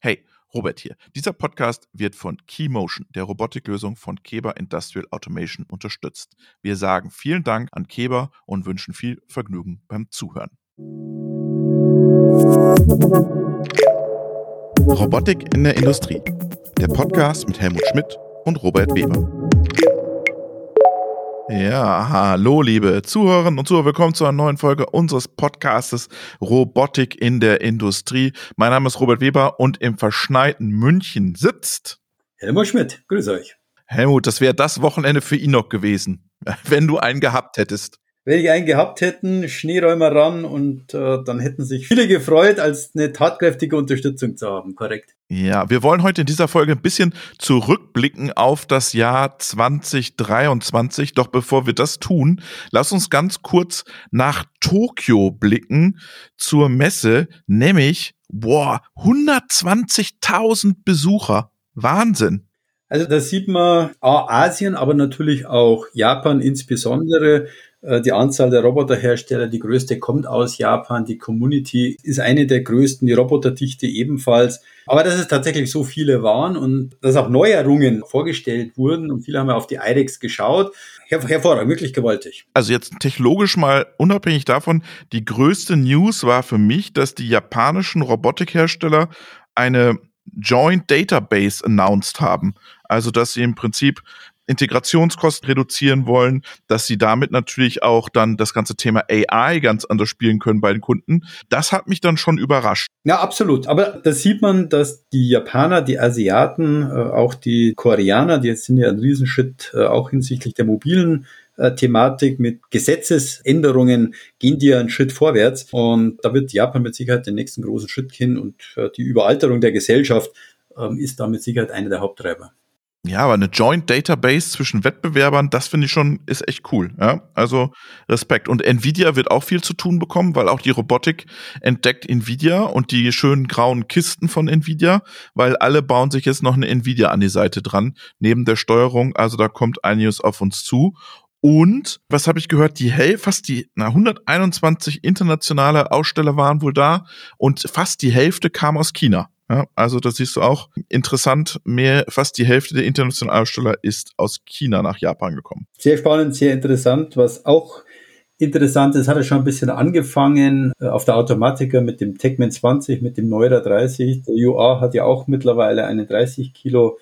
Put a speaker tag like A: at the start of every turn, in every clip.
A: Hey, Robert hier. Dieser Podcast wird von Keymotion, der Robotiklösung von Keber Industrial Automation, unterstützt. Wir sagen vielen Dank an Keber und wünschen viel Vergnügen beim Zuhören. Robotik in der Industrie. Der Podcast mit Helmut Schmidt und Robert Weber. Ja, hallo liebe Zuhörerinnen und Zuhörer, willkommen zu einer neuen Folge unseres Podcastes Robotik in der Industrie. Mein Name ist Robert Weber und im verschneiten München sitzt
B: Helmut Schmidt. Grüß euch.
A: Helmut, das wäre das Wochenende für ihn noch gewesen, wenn du einen gehabt hättest
B: wenn ich einen gehabt hätten, Schneeräumer ran und äh, dann hätten sich viele gefreut, als eine tatkräftige Unterstützung zu haben, korrekt.
A: Ja, wir wollen heute in dieser Folge ein bisschen zurückblicken auf das Jahr 2023. Doch bevor wir das tun, lass uns ganz kurz nach Tokio blicken zur Messe, nämlich, boah, 120.000 Besucher. Wahnsinn.
B: Also da sieht man Asien, aber natürlich auch Japan insbesondere die Anzahl der Roboterhersteller, die größte kommt aus Japan. Die Community ist eine der größten, die Roboterdichte ebenfalls. Aber dass es tatsächlich so viele waren und dass auch Neuerungen vorgestellt wurden und viele haben ja auf die IDEX geschaut. Her hervorragend, wirklich gewaltig.
A: Also jetzt technologisch mal unabhängig davon, die größte News war für mich, dass die japanischen Robotikhersteller eine Joint Database announced haben. Also, dass sie im Prinzip Integrationskosten reduzieren wollen, dass sie damit natürlich auch dann das ganze Thema AI ganz anders spielen können bei den Kunden. Das hat mich dann schon überrascht.
B: Ja, absolut. Aber da sieht man, dass die Japaner, die Asiaten, äh, auch die Koreaner, die jetzt sind ja ein Riesenschritt äh, auch hinsichtlich der mobilen äh, Thematik mit Gesetzesänderungen gehen die ja einen Schritt vorwärts. Und da wird Japan mit Sicherheit den nächsten großen Schritt hin und die Überalterung der Gesellschaft ähm, ist da mit Sicherheit einer der Haupttreiber.
A: Ja, aber eine Joint Database zwischen Wettbewerbern, das finde ich schon, ist echt cool. Ja? Also Respekt. Und Nvidia wird auch viel zu tun bekommen, weil auch die Robotik entdeckt Nvidia und die schönen grauen Kisten von Nvidia, weil alle bauen sich jetzt noch eine Nvidia an die Seite dran, neben der Steuerung. Also da kommt einiges auf uns zu. Und was habe ich gehört? Die Hälfte, fast die na, 121 internationale Aussteller waren wohl da und fast die Hälfte kam aus China. Ja, also das siehst du auch interessant, mehr, fast die Hälfte der internationalen Aussteller ist aus China nach Japan gekommen.
B: Sehr spannend, sehr interessant. Was auch interessant ist, hat er schon ein bisschen angefangen äh, auf der Automatiker mit dem Techman 20, mit dem Neura 30. Der UA hat ja auch mittlerweile einen 30 Kilo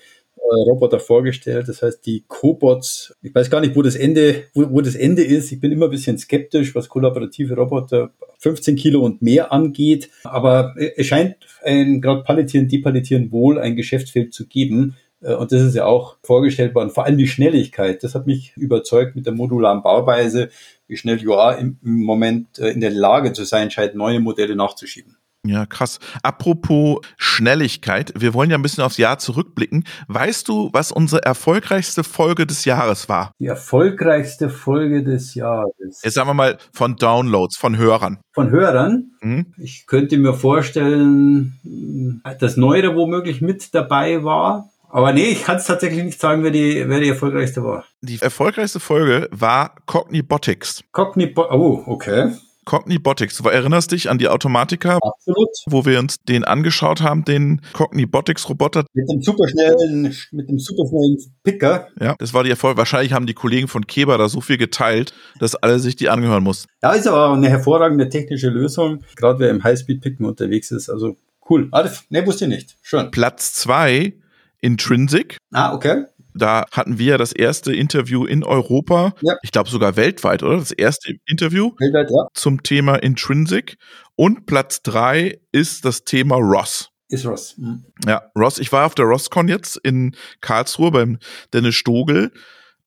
B: Roboter vorgestellt. Das heißt, die Cobots, ich weiß gar nicht, wo das Ende, wo, wo das Ende ist. Ich bin immer ein bisschen skeptisch, was kollaborative Roboter 15 Kilo und mehr angeht. Aber es scheint ein gerade Palettieren, Depalettieren wohl ein Geschäftsfeld zu geben. Äh, und das ist ja auch vorgestellt worden. Vor allem die Schnelligkeit. Das hat mich überzeugt mit der modularen Bauweise, wie schnell UA im Moment äh, in der Lage zu sein scheint, neue Modelle nachzuschieben.
A: Ja, krass. Apropos Schnelligkeit, wir wollen ja ein bisschen aufs Jahr zurückblicken. Weißt du, was unsere erfolgreichste Folge des Jahres war?
B: Die erfolgreichste Folge des Jahres.
A: Jetzt sagen wir mal von Downloads, von Hörern.
B: Von Hörern? Mhm. Ich könnte mir vorstellen, dass Neuere womöglich mit dabei war. Aber nee, ich kann es tatsächlich nicht sagen, wer die, wer die erfolgreichste war.
A: Die erfolgreichste Folge war Cognibotics.
B: Cognibotics, oh, okay.
A: Cognibotics. Du erinnerst dich an die Automatika,
B: Absolut.
A: wo wir uns den angeschaut haben, den Cognibotics-Roboter.
B: Mit dem superschnellen, mit dem superschnellen Picker.
A: Ja, das war die Erfolg. Wahrscheinlich haben die Kollegen von Keber da so viel geteilt, dass alle sich die angehören mussten.
B: Ja, ist aber eine hervorragende technische Lösung, gerade wer im Highspeed-Picken unterwegs ist. Also cool. Ah, ne, wusste ich nicht. Schön.
A: Platz zwei Intrinsic.
B: Ah, okay.
A: Da hatten wir das erste Interview in Europa, ja. ich glaube sogar weltweit, oder? Das erste Interview
B: weltweit, ja.
A: zum Thema Intrinsic. Und Platz drei ist das Thema Ross.
B: Ist Ross. Mhm.
A: Ja, Ross. Ich war auf der RossCon jetzt in Karlsruhe beim Dennis Stogel.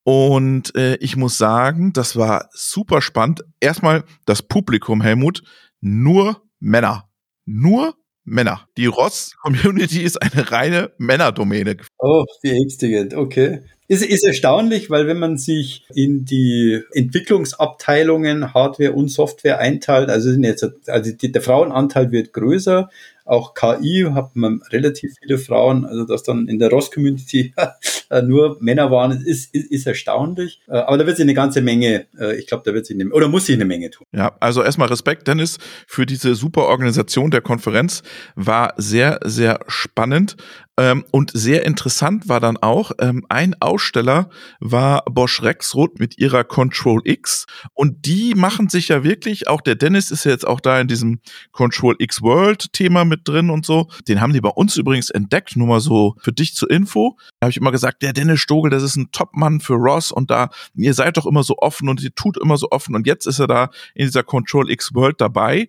A: Und äh, ich muss sagen, das war super spannend. Erstmal das Publikum, Helmut, nur Männer. Nur Männer. Die Ross-Community ist eine reine Männerdomäne.
B: Oh, wie ängstigend, okay. Ist, ist erstaunlich, weil wenn man sich in die Entwicklungsabteilungen Hardware und Software einteilt, also, jetzt, also der Frauenanteil wird größer, Auch KI hat man relativ viele Frauen, also dass dann in der Ross-Community nur Männer waren, ist, ist, ist erstaunlich. Äh, aber da wird sich eine ganze Menge, äh, ich glaube, da wird sich eine, oder muss sich eine Menge tun.
A: Ja, also erstmal Respekt, Dennis, für diese super Organisation der Konferenz. War sehr, sehr spannend. Ähm, und sehr interessant war dann auch, ähm, ein Aussteller war Bosch Rexroth mit ihrer Control X. Und die machen sich ja wirklich, auch der Dennis ist ja jetzt auch da in diesem Control X World Thema mit drin und so. Den haben die bei uns übrigens entdeckt, nur mal so für dich zur Info. Da habe ich immer gesagt, der Dennis Stogel, das ist ein Topmann für Ross und da, ihr seid doch immer so offen und ihr tut immer so offen und jetzt ist er da in dieser Control X World dabei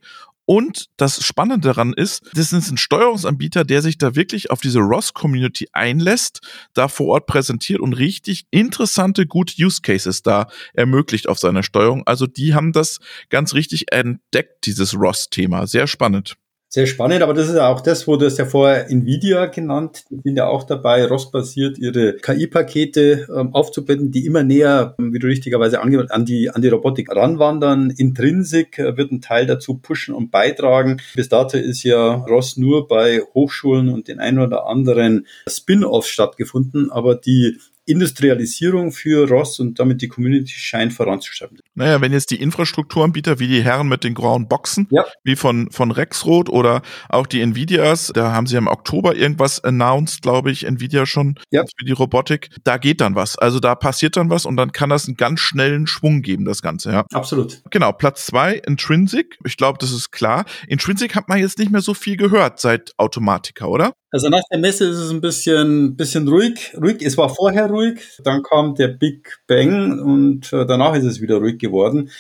A: und das Spannende daran ist, das ist ein Steuerungsanbieter, der sich da wirklich auf diese ROS-Community einlässt, da vor Ort präsentiert und richtig interessante, gute Use Cases da ermöglicht auf seiner Steuerung. Also die haben das ganz richtig entdeckt, dieses ROS-Thema. Sehr spannend.
B: Sehr spannend, aber das ist ja auch das, wo du es ja vorher Nvidia genannt, die sind ja auch dabei, ROS-basiert ihre KI-Pakete ähm, aufzubetten, die immer näher, wie du richtigerweise angehört, an die, an die Robotik ranwandern. Intrinsic äh, wird ein Teil dazu pushen und beitragen. Bis dato ist ja ROS nur bei Hochschulen und den ein oder anderen Spin-offs stattgefunden, aber die Industrialisierung für Ross und damit die Community scheint voranzuschreiben.
A: Naja, wenn jetzt die Infrastrukturanbieter wie die Herren mit den grauen Boxen, ja. wie von, von Rexroth oder auch die Nvidias, da haben sie im Oktober irgendwas announced, glaube ich, Nvidia schon ja. für die Robotik, da geht dann was. Also da passiert dann was und dann kann das einen ganz schnellen Schwung geben, das Ganze, ja.
B: Absolut.
A: Genau, Platz zwei, Intrinsic. Ich glaube, das ist klar. Intrinsic hat man jetzt nicht mehr so viel gehört seit Automatica, oder?
B: Also nach der Messe ist es ein bisschen, bisschen ruhig. ruhig. Es war vorher ruhig, dann kam der Big Bang und äh, danach ist es wieder ruhig geworden.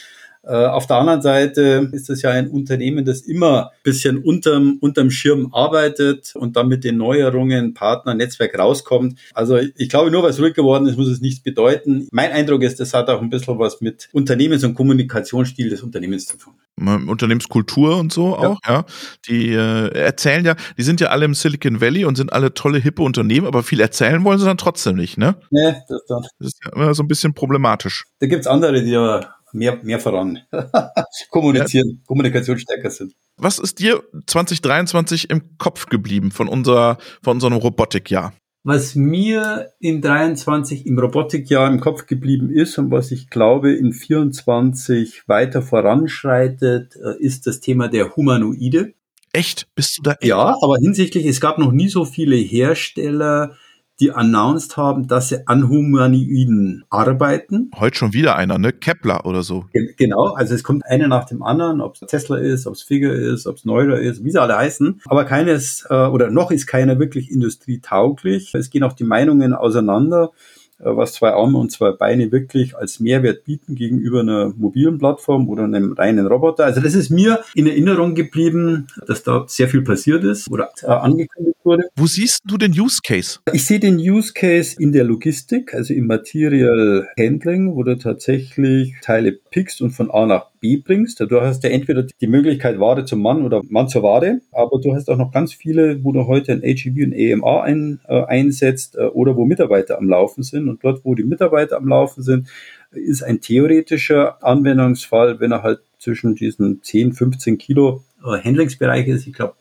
B: Äh, auf der anderen Seite ist es ja ein Unternehmen, das immer ein bisschen unterm, unterm Schirm arbeitet und dann mit den Neuerungen, Partner, Netzwerk rauskommt. Also ich glaube, nur weil es ruhig geworden ist, muss es nichts bedeuten. Mein Eindruck ist, das hat auch ein bisschen was mit Unternehmens- und Kommunikationsstil des Unternehmens zu tun.
A: Unternehmenskultur und so auch, ja. Die äh, erzählen ja, die sind ja alle im Silicon Valley und sind alle tolle, hippe Unternehmen, aber viel erzählen wollen sie dann trotzdem nicht, ne? Nee, das, das ist ja immer so ein bisschen problematisch.
B: Da gibt's andere, die aber mehr, mehr voran kommunizieren, ja. Kommunikation stärker sind.
A: Was ist dir 2023 im Kopf geblieben von unserer, von unserem Robotikjahr?
B: Was mir in 23 im Robotikjahr im Kopf geblieben ist und was ich glaube in 24 weiter voranschreitet, äh, ist das Thema der Humanoide.
A: Echt? Bist du da? Echt?
B: Ja, aber hinsichtlich, es gab noch nie so viele Hersteller, die announced haben, dass sie an Humanoiden arbeiten.
A: Heute schon wieder einer, ne? Kepler oder so.
B: Genau, also es kommt einer nach dem anderen, ob es Tesla ist, ob es Figure ist, ob es Neurer ist, wie sie alle heißen. Aber keines, äh, oder noch ist keiner wirklich industrietauglich. Es gehen auch die Meinungen auseinander. Äh, was zwei Arme und zwei Beine wirklich als Mehrwert bieten gegenüber einer mobilen Plattform oder einem reinen Roboter. Also das ist mir in Erinnerung geblieben, dass da sehr viel passiert ist oder äh, angekündigt wurde.
A: Wo siehst du den Use Case?
B: Ich sehe den Use Case in der Logistik, also im Material Handling, wo du tatsächlich Teile pickst und von A nach B bringst. Du hast ja entweder die Möglichkeit Ware zum Mann oder Mann zur Ware, aber du hast auch noch ganz viele, wo du heute ein AGV und EMA ein, äh, einsetzt äh, oder wo Mitarbeiter am Laufen sind. Und dort, wo die Mitarbeiter am Laufen sind, ist ein theoretischer Anwendungsfall, wenn er halt zwischen diesen 10, 15 Kilo äh, Handlingsbereich ist. Ich glaube,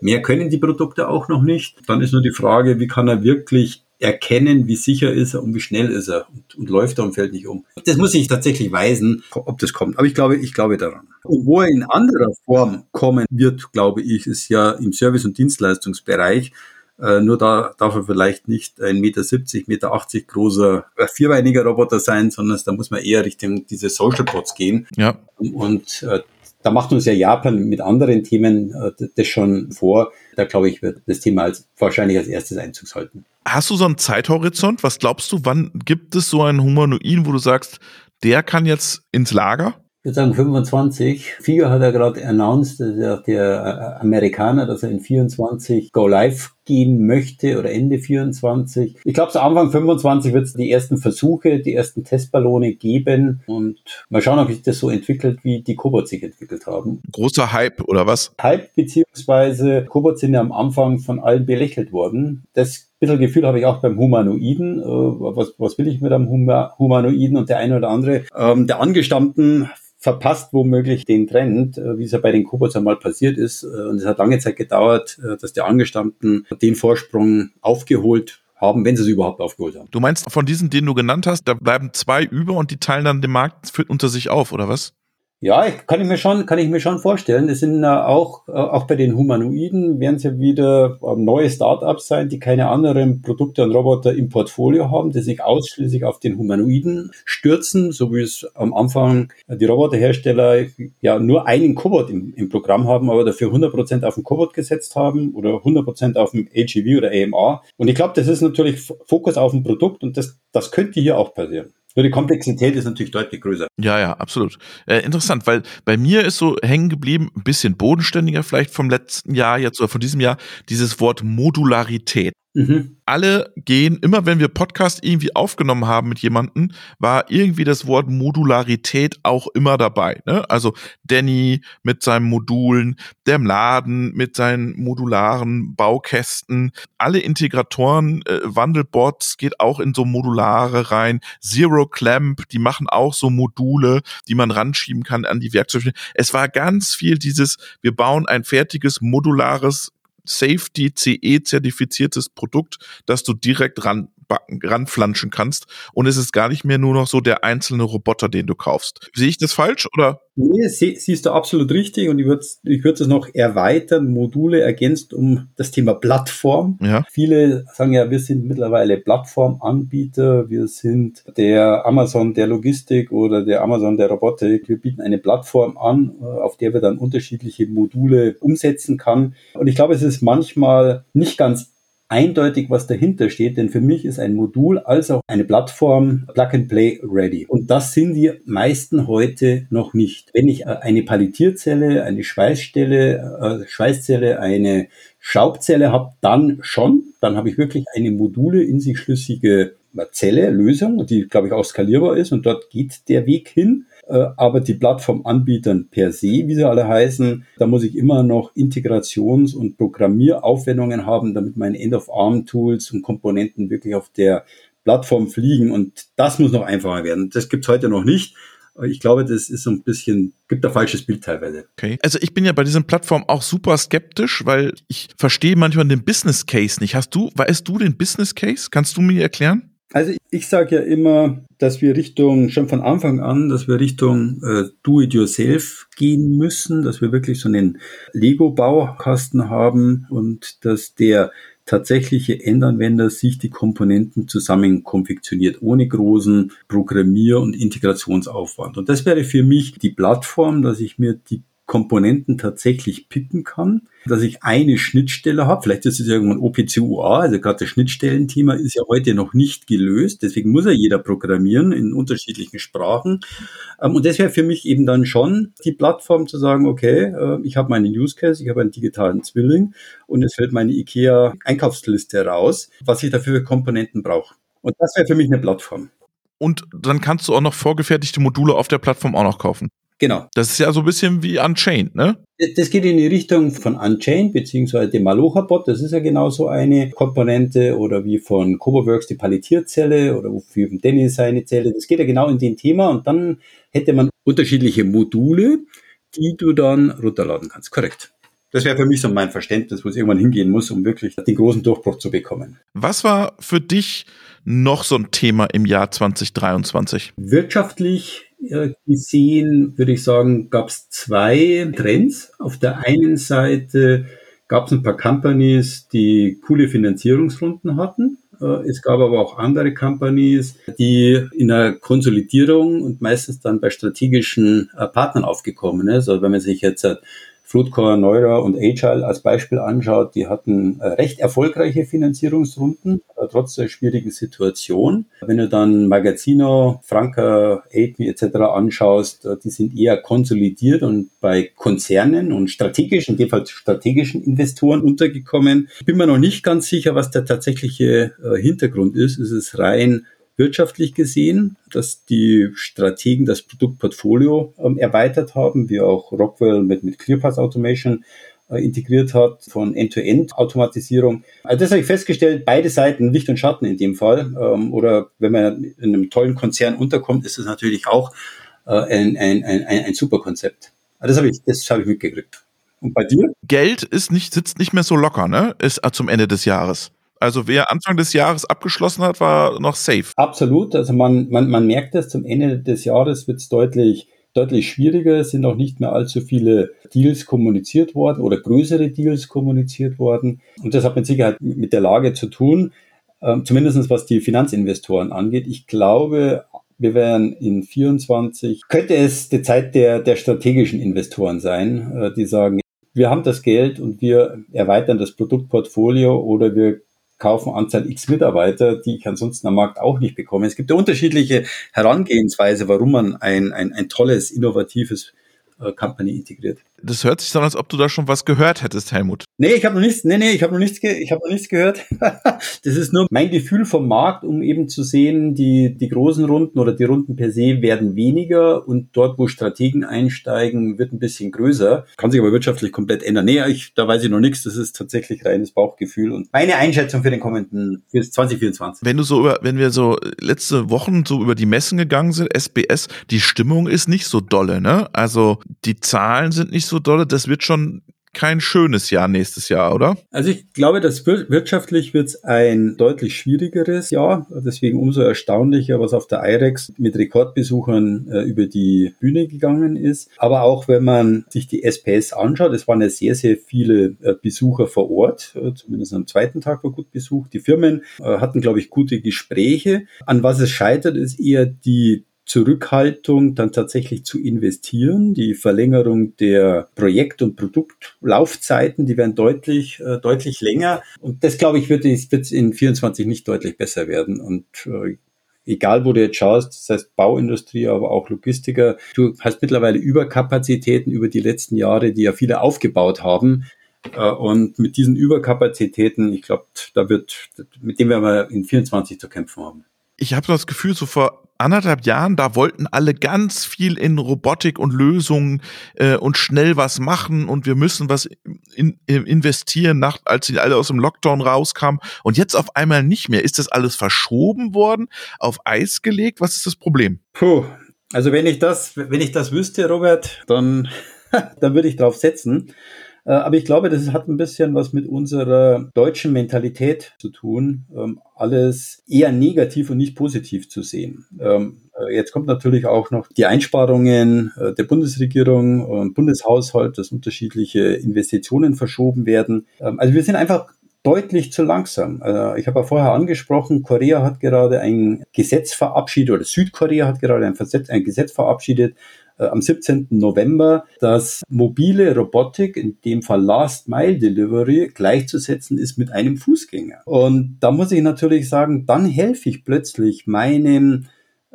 B: mehr können die Produkte auch noch nicht. Dann ist nur die Frage, wie kann er wirklich erkennen, wie sicher ist er und wie schnell ist er und, und läuft er und fällt nicht um. Das muss ich tatsächlich weisen, ob das kommt. Aber ich glaube, ich glaube daran. Und wo er in anderer Form kommen wird, glaube ich, ist ja im Service- und Dienstleistungsbereich. Äh, nur da darf er vielleicht nicht ein Meter 70, Meter 80 großer äh, vierbeiniger Roboter sein, sondern da muss man eher Richtung diese Social Bots gehen.
A: Ja.
B: Und äh, da macht uns ja Japan mit anderen Themen äh, das schon vor. Da glaube ich, wird das Thema als, wahrscheinlich als erstes Einzugs halten.
A: Hast du so einen Zeithorizont? Was glaubst du, wann gibt es so einen Humanoiden, wo du sagst, der kann jetzt ins Lager?
B: Ich würde sagen 25. FIA hat ja gerade announced, ja der äh, Amerikaner, dass er in 24 Go Live gehen möchte oder Ende 24. Ich glaube, so Anfang 25 wird es die ersten Versuche, die ersten Testballone geben und mal schauen, ob sich das so entwickelt, wie die Cobots sich entwickelt haben.
A: Großer Hype oder was?
B: Hype beziehungsweise Cobots sind ja am Anfang von allen belächelt worden. Das bisschen Gefühl habe ich auch beim Humanoiden. Äh, was, was will ich mit einem Humanoiden und der eine oder andere ähm, der angestammten verpasst womöglich den Trend, äh, wie es ja bei den Cobots einmal passiert ist. Äh, und es hat lange Zeit gedauert, äh, dass die Angestammten den Vorsprung aufgeholt haben, wenn sie es überhaupt aufgeholt haben.
A: Du meinst, von diesen, den du genannt hast, da bleiben zwei über und die teilen dann den Markt unter sich auf, oder was?
B: Ja, kann ich mir schon, kann ich mir schon vorstellen. Das sind äh, auch, äh, auch bei den Humanoiden werden es ja wieder äh, neue Startups sein, die keine anderen Produkte und Roboter im Portfolio haben, die sich ausschließlich auf den Humanoiden stürzen, so wie es am Anfang die Roboterhersteller ja nur einen Cobot im, im Programm haben, aber dafür 100% auf den Cobot gesetzt haben oder 100% auf dem AGV oder AMR. Und ich glaube, das ist natürlich Fokus auf ein Produkt und das, das könnte hier auch passieren. Nur die Komplexität ist natürlich deutlich größer.
A: Ja, ja, absolut. Äh, interessant, weil bei mir ist so hängen geblieben, ein bisschen bodenständiger vielleicht vom letzten Jahr jetzt oder von diesem Jahr, dieses Wort Modularität. Mhm. Alle gehen, immer wenn wir Podcast irgendwie aufgenommen haben mit jemandem, war irgendwie das Wort Modularität auch immer dabei. Ne? Also Danny mit seinen Modulen, der Laden mit seinen modularen Baukästen, alle Integratoren, äh, Wandelbots geht auch in so modulare rein, Zero Clamp, die machen auch so Module, die man ranschieben kann an die Werkzeuge. Es war ganz viel dieses, wir bauen ein fertiges modulares Safety CE zertifiziertes Produkt, das du direkt ran ranflanschen kannst und es ist gar nicht mehr nur noch so der einzelne Roboter, den du kaufst. Sehe ich das falsch oder?
B: Nee, sie, siehst du absolut richtig und ich würde ich würd es noch erweitern, Module ergänzt um das Thema Plattform. Ja. Viele sagen ja, wir sind mittlerweile Plattformanbieter, wir sind der Amazon der Logistik oder der Amazon der Robotik. Wir bieten eine Plattform an, äh, auf der wir dann unterschiedliche Module umsetzen kann. Und ich glaube, es ist manchmal nicht ganz eindeutig, was dahinter steht, denn für mich ist ein Modul als auch eine Plattform Plug and Play ready. Und das sind die meisten heute noch nicht. Wenn ich äh, eine Palettierzelle, eine Schweißstelle, äh, Schweißzelle, eine Schraubzelle habe, dann schon. Dann habe ich wirklich eine Module in sich schlüssige Zelle, Lösung, die, glaube ich, auch skalierbar ist und dort geht der Weg hin. Äh, aber die Plattformanbietern per se, wie sie alle heißen, da muss ich immer noch Integrations- und Programmieraufwendungen haben, damit meine End-of-Arm-Tools und Komponenten wirklich auf der Plattform fliegen. Und das muss noch einfacher werden. Das gibt's heute noch nicht. Ich glaube, das ist so ein bisschen, gibt ein falsches Bild teilweise.
A: Okay. Also ich bin ja bei diesen Plattformen auch super skeptisch, weil ich verstehe manchmal den Business Case nicht. Hast du, weißt du den Business Case? Kannst du mir erklären?
B: Also ich sage ja immer, dass wir Richtung, schon von Anfang an, dass wir Richtung äh, Do-it-yourself gehen müssen, dass wir wirklich so einen Lego-Baukasten haben und dass der tatsächliche Endanwender sich die Komponenten zusammen konfektioniert, ohne großen Programmier- und Integrationsaufwand. Und das wäre für mich die Plattform, dass ich mir die Komponenten tatsächlich picken kann, dass ich eine Schnittstelle habe. Vielleicht ist es irgendwann OPC-UA, also gerade das Schnittstellenthema ist ja heute noch nicht gelöst. Deswegen muss ja jeder programmieren in unterschiedlichen Sprachen. Ähm, und das wäre für mich eben dann schon die Plattform zu sagen, okay, äh, ich habe meinen Use Case, ich habe einen digitalen Zwilling und es fällt meine IKEA Einkaufsliste raus, was ich dafür für Komponenten brauche. Und das wäre für mich eine Plattform.
A: Und dann kannst du auch noch vorgefertigte Module auf der Plattform auch noch kaufen.
B: Genau.
A: Das ist ja so ein bisschen wie Unchained, ne?
B: Das geht in die Richtung von Unchained, beziehungsweise dem Malocha-Bot. Das ist ja genauso eine Komponente oder wie von CoboWorks die Palettierzelle oder wie von Dennis seine Zelle. Das geht ja genau in den Thema und dann hätte man unterschiedliche Module, die du dann runterladen kannst. Korrekt. Das wäre für mich so mein Verständnis, wo es irgendwann hingehen muss, um wirklich den großen Durchbruch zu bekommen.
A: Was war für dich noch so ein Thema im Jahr 2023?
B: Wirtschaftlich gesehen, würde ich sagen, gab es zwei Trends. Auf der einen Seite gab es ein paar Companies, die coole Finanzierungsrunden hatten. Äh, es gab aber auch andere Companies, die in der Konsolidierung und meistens dann bei strategischen äh, Partnern aufgekommen ist. Also wenn man sich jetzt Floodcore, Neura und Agile als Beispiel anschaut, die hatten äh, recht erfolgreiche Finanzierungsrunden, äh, trotz der schwierigen Situation. Wenn du dann Magazino, Franca, AidMe etc. anschaust, äh, die sind eher konsolidiert und bei Konzernen und strategischen, in dem Fall strategischen Investoren untergekommen. Ich bin mir noch nicht ganz sicher, was der tatsächliche Hintergrund ist. Ist es rein wirtschaftlich gesehen, dass die Strategen das Produktportfolio ähm, erweitert haben, wie auch Rockwell mit, mit ClearPass Automation äh, integriert hat, von End-to-End-Automatisierung. Also das habe ich festgestellt, beide Seiten, Licht und Schatten in dem Fall. Ähm, oder wenn man in einem tollen Konzern unterkommt, ist es natürlich auch äh, ein, ein, ein, ein super Konzept. Das habe ich, das habe ich mitgekriegt. Und bei dir?
A: Geld ist nicht, sitzt nicht mehr so locker, ne? Ist zum Ende des Jahres. Also wer Anfang des Jahres abgeschlossen hat, war noch safe.
B: Absolut. Also man, man, man merkt es, zum Ende des Jahres wird es deutlich, deutlich schwieriger. Es sind auch nicht mehr allzu viele Deals kommuniziert worden oder größere Deals kommuniziert worden. Und das hat mit Sicherheit mit der Lage zu tun, äh, zumindest was die Finanzinvestoren angeht. Ich glaube, wir werden in 24, könnte es die Zeit der, der strategischen Investoren sein, äh, die sagen, wir haben das Geld und wir erweitern das Produktportfolio oder wir kaufen Anzahl X Mitarbeiter, die ich ansonsten am Markt auch nicht bekomme. Es gibt ja unterschiedliche Herangehensweise, warum man ein, ein, ein tolles, innovatives äh, Company integriert.
A: Das hört sich so an, als ob du da schon was gehört hättest, Helmut.
B: Nee, ich habe noch nichts, nee, nee, ich habe noch nichts, ich habe noch nichts gehört. das ist nur mein Gefühl vom Markt, um eben zu sehen, die, die großen Runden oder die Runden per se werden weniger und dort, wo Strategen einsteigen, wird ein bisschen größer. Kann sich aber wirtschaftlich komplett ändern. Nee, ich, da weiß ich noch nichts. Das ist tatsächlich reines Bauchgefühl und meine Einschätzung für den kommenden, für 2024.
A: Wenn du so über, wenn wir so letzte Wochen so über die Messen gegangen sind, SBS, die Stimmung ist nicht so dolle, ne? Also die Zahlen sind nicht so dolle. Das wird schon kein schönes Jahr nächstes Jahr, oder?
B: Also ich glaube, dass wirtschaftlich wird es ein deutlich schwierigeres Jahr. Deswegen umso erstaunlicher, was auf der IREX mit Rekordbesuchern äh, über die Bühne gegangen ist. Aber auch wenn man sich die SPS anschaut, es waren ja sehr, sehr viele äh, Besucher vor Ort. Äh, zumindest am zweiten Tag war gut besucht. Die Firmen äh, hatten, glaube ich, gute Gespräche. An was es scheitert, ist eher die Zurückhaltung, dann tatsächlich zu investieren. Die Verlängerung der Projekt- und Produktlaufzeiten, die werden deutlich, äh, deutlich länger. Und das, glaube ich, wird, wird in 24 nicht deutlich besser werden. Und äh, egal wo du jetzt schaust, das heißt Bauindustrie, aber auch Logistiker, du hast mittlerweile Überkapazitäten über die letzten Jahre, die ja viele aufgebaut haben. Äh, und mit diesen Überkapazitäten, ich glaube, da wird, mit dem werden wir in 24 zu kämpfen haben.
A: Ich habe das Gefühl, so vor anderthalb Jahren, da wollten alle ganz viel in Robotik und Lösungen äh, und schnell was machen und wir müssen was in, in investieren, nach, als sie alle aus dem Lockdown rauskamen. Und jetzt auf einmal nicht mehr. Ist das alles verschoben worden, auf Eis gelegt? Was ist das Problem?
B: Puh, also wenn ich das, wenn ich das wüsste, Robert, dann, dann würde ich drauf setzen. Äh, aber ich glaube, das hat ein bisschen was mit unserer deutschen Mentalität zu tun, ähm, alles eher negativ und nicht positiv zu sehen. Ähm, äh, jetzt kommt natürlich auch noch die Einsparungen äh, der Bundesregierung und Bundeshaushalt, dass unterschiedliche Investitionen verschoben werden. Ähm, also wir sind einfach deutlich zu langsam. Ich habe ja vorher angesprochen, Korea hat gerade ein Gesetz verabschiedet oder Südkorea hat gerade ein, Gesetz verabschiedet, am 17. November, dass mobile Robotik, in dem Fall Last Mile Delivery, gleichzusetzen ist mit einem Fußgänger. Und da muss ich natürlich sagen, dann helfe ich plötzlich meinem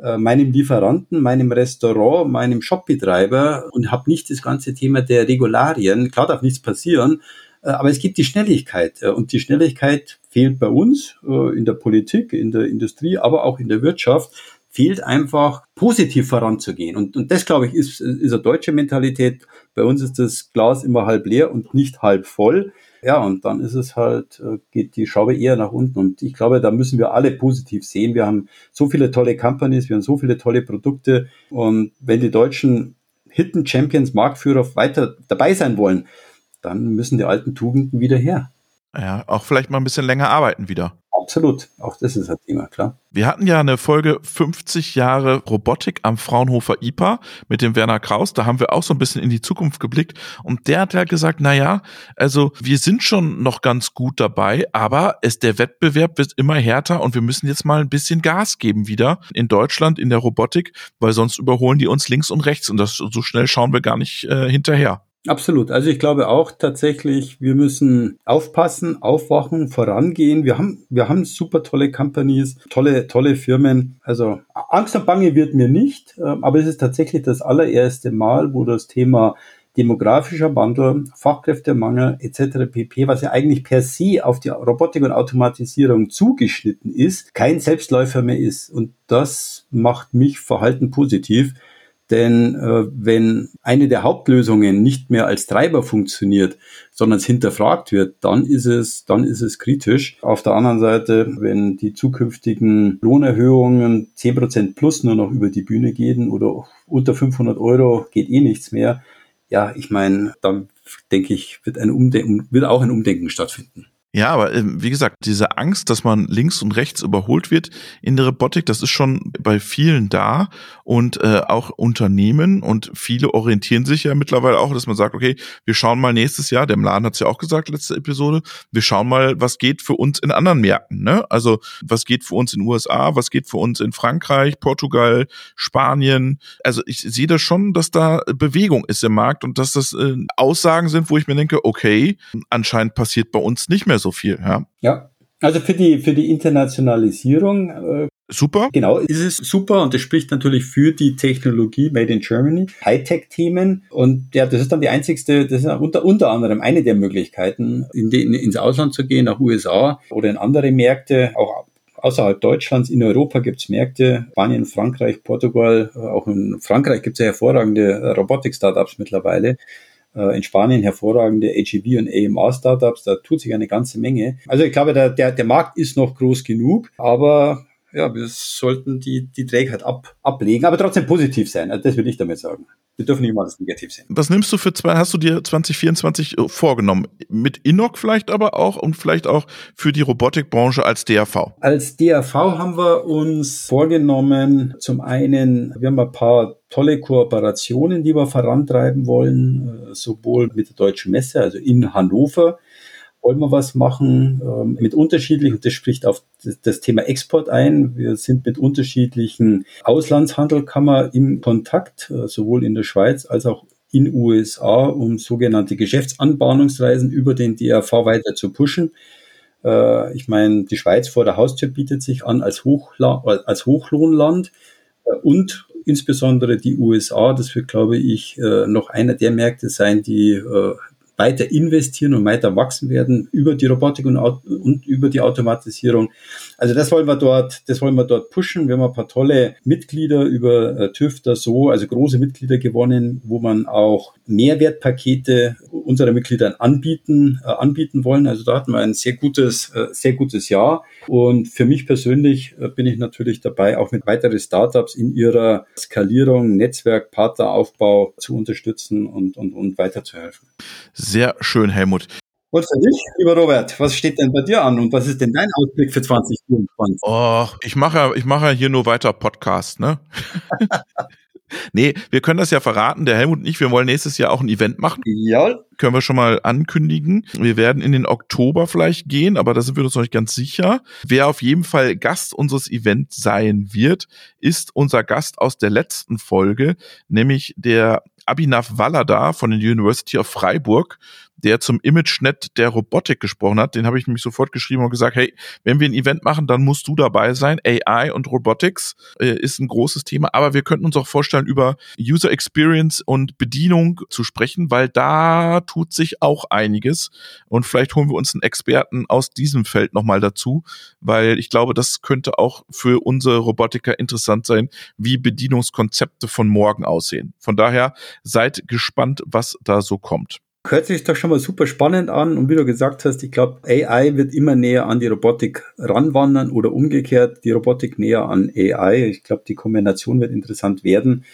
B: äh, meinem Lieferanten, meinem Restaurant, meinem Shopbetreiber und habe nicht das ganze Thema der Regularien. Klar darf nichts passieren, äh, aber es gibt die Schnelligkeit und die Schnelligkeit fehlt bei uns in der Politik, in der Industrie, aber auch in der Wirtschaft fehlt einfach, positiv voranzugehen. Und, und das, glaube ich, ist, ist eine deutsche Mentalität. Bei uns ist das Glas immer halb leer und nicht halb voll. Ja, und dann ist es halt, äh, geht die Schraube eher nach unten. Und ich glaube, da müssen wir alle positiv sehen. Wir haben so viele tolle Companies, wir haben so viele tolle Produkte. Und wenn die deutschen Hidden Champions, Marktführer weiter dabei sein wollen, dann müssen die alten Tugenden wieder her.
A: Ja, auch vielleicht mal ein bisschen länger arbeiten wieder.
B: Absolut, auch das ist ein Thema, klar.
A: Wir hatten ja eine Folge 50 Jahre Robotik am Fraunhofer IPA mit dem Werner Kraus. Da haben wir auch so ein bisschen in die Zukunft geblickt. Und der hat ja gesagt, na ja, also wir sind schon noch ganz gut dabei, aber es, der Wettbewerb wird immer härter und wir müssen jetzt mal ein bisschen Gas geben wieder in Deutschland in der Robotik, weil sonst überholen die uns links und rechts und das so schnell schauen wir gar nicht äh, hinterher.
B: Absolut. Also ich glaube auch tatsächlich, wir müssen aufpassen, aufwachen, vorangehen. Wir haben, wir haben super tolle Companies, tolle, tolle Firmen. Also Angst und Bange wird mir nicht, ähm, aber es ist tatsächlich das allererste Mal, wo das Thema demografischer Wandel, Fachkräftemangel etc. pp., was ja eigentlich per se auf die Robotik und Automatisierung zugeschnitten ist, kein Selbstläufer mehr ist. Und das macht mich verhalten positiv Denn äh, wenn eine der Hauptlösungen nicht mehr als Treiber funktioniert, sondern es hinterfragt wird, dann ist es, dann ist es kritisch. Auf der anderen Seite, wenn die zukünftigen Lohnerhöhungen 10% plus nur noch über die Bühne gehen oder unter 500 Euro geht eh nichts mehr, ja, ich meine, dann denke ich, wird ein Umdenken, wird auch ein Umdenken stattfinden.
A: Ja, aber äh, wie gesagt, diese Angst, dass man links und rechts überholt wird in der Robotik, das ist schon bei vielen da und äh, auch Unternehmen und viele orientieren sich ja mittlerweile auch, dass man sagt, okay, wir schauen mal nächstes Jahr, der Mladen hat es ja auch gesagt, letzte Episode, wir schauen mal, was geht für uns in anderen Märkten, ne? Also was geht für uns in USA, was geht für uns in Frankreich, Portugal, Spanien. Also ich sehe das schon, dass da Bewegung ist im Markt und dass das äh, Aussagen sind, wo ich mir denke, okay, anscheinend passiert bei uns nicht mehr so viel. Ja,
B: ja. also für die, für die Internationalisierung äh,
A: Super.
B: Genau, ist es super und das spricht natürlich für die Technologie Made in Germany, Hightech-Themen und ja, das ist dann die einzigste, das ist unter, unter anderem eine der Möglichkeiten, in den, ins Ausland zu gehen, nach USA oder in andere Märkte, auch außerhalb Deutschlands. In Europa gibt es Märkte, Spanien, Frankreich, Portugal, auch in Frankreich gibt es ja hervorragende Robotik-Startups mittlerweile. Äh, in Spanien hervorragende AGV und AMR-Startups, da tut sich eine ganze Menge. Also ich glaube, der, der, der Markt ist noch groß genug, aber ja, wir sollten die, die Trägheit ab, ablegen, aber trotzdem positiv sein. Also das würde ich damit sagen. Wir dürfen nicht mal das negativ sehen.
A: Was nimmst du für zwei, hast du dir 2024 äh, vorgenommen? Mit Inok vielleicht aber auch und vielleicht auch für die Robotikbranche als DAV?
B: Als DAV haben wir uns vorgenommen, zum einen, wir haben ein paar tolle Kooperationen, die wir vorantreiben wollen, äh, sowohl mit der Deutschen Messe, also in Hannover, wollen wir was machen ähm, mit unterschiedlichen, das spricht auf das, Thema Export ein. Wir sind mit unterschiedlichen Auslandshandelkammer im Kontakt, äh, sowohl in der Schweiz als auch in USA, um sogenannte Geschäftsanbahnungsreisen über den DRV weiter zu pushen. Äh, ich meine, die Schweiz vor der Haustür bietet sich an als, Hochla als Hochlohnland äh, und insbesondere die USA. Das wird, glaube ich, äh, noch einer der Märkte sein, die äh, weiter investieren und weiter wachsen werden über die Robotik und, und über die Automatisierung. Also das wollen wir dort, das wollen wir dort pushen. Wir haben ein paar tolle Mitglieder über äh, TÜV da so, also große Mitglieder gewonnen, wo man auch Mehrwertpakete unserer Mitgliedern anbieten, äh, anbieten wollen. Also da hatten wir ein sehr gutes, äh, sehr gutes Jahr. Und für mich persönlich äh, bin ich natürlich dabei, auch mit weiteren Startups in ihrer Skalierung, Netzwerk, Partneraufbau zu unterstützen und, und, und weiterzuhelfen.
A: Sehr schön, Helmut.
B: Und für dich, lieber Robert, was steht denn bei dir an und was ist denn dein Ausblick für 2024?
A: Oh, ich mache, ich mache hier nur weiter Podcast, ne? Nee, wir können das ja verraten, der Helmut und ich, wir wollen nächstes Jahr auch ein Event machen.
B: Ja.
A: Können wir schon mal ankündigen. Wir werden in den Oktober vielleicht gehen, aber da sind wir uns noch nicht ganz sicher. Wer auf jeden Fall Gast unseres Events sein wird, ist unser Gast aus der letzten Folge, nämlich der Abhinav Wallada von der University of Freiburg der zum ImageNet der Robotik gesprochen hat. Den habe ich nämlich sofort geschrieben und gesagt, hey, wenn wir ein Event machen, dann musst du dabei sein. AI und Robotics äh, ist ein großes Thema, aber wir könnten uns auch vorstellen, über User Experience und Bedienung zu sprechen, weil da tut sich auch einiges. Und vielleicht holen wir uns einen Experten aus diesem Feld nochmal dazu, weil ich glaube, das könnte auch für unsere Robotiker interessant sein, wie Bedienungskonzepte von morgen aussehen. Von daher seid gespannt, was da so kommt.
B: Hört sich doch schon mal super spannend an. Und wie du gesagt hast, ich glaube, AI wird immer näher an die Robotik ranwandern oder umgekehrt die Robotik näher an AI. Ich glaube, die Kombination wird interessant werden.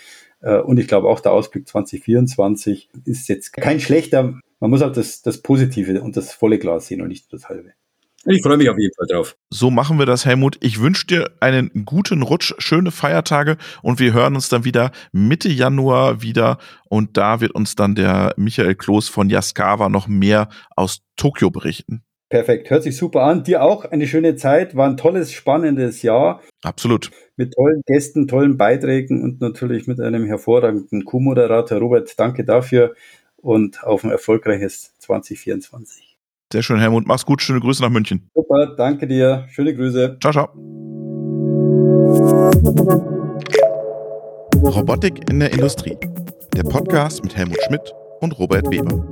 B: Äh, und ich glaube auch der Ausblick 2024 ist jetzt kein schlechter. Man muss halt das, das Positive und das volle Glas sehen und nicht das halbe. Ich freue mich auf jeden Fall drauf.
A: So machen wir das, Helmut. Ich wünsche dir einen guten Rutsch, schöne Feiertage und wir hören uns dann wieder Mitte Januar wieder und da wird uns dann der Michael Kloß von Yaskawa noch mehr aus Tokio berichten.
B: Perfekt, hört sich super an. Dir auch eine schöne Zeit, war ein tolles, spannendes Jahr.
A: Absolut.
B: Mit tollen Gästen, tollen Beiträgen und natürlich mit einem hervorragenden Co-Moderator. Robert, danke dafür und auf ein erfolgreiches 2024.
A: Sehr schön, Helmut. Mach's gut. Schöne Grüße nach München.
B: Super, danke dir. Schöne Grüße.
A: Ciao, ciao. Robotik in der Industrie. Der Podcast mit Helmut Schmidt und Robert Weber.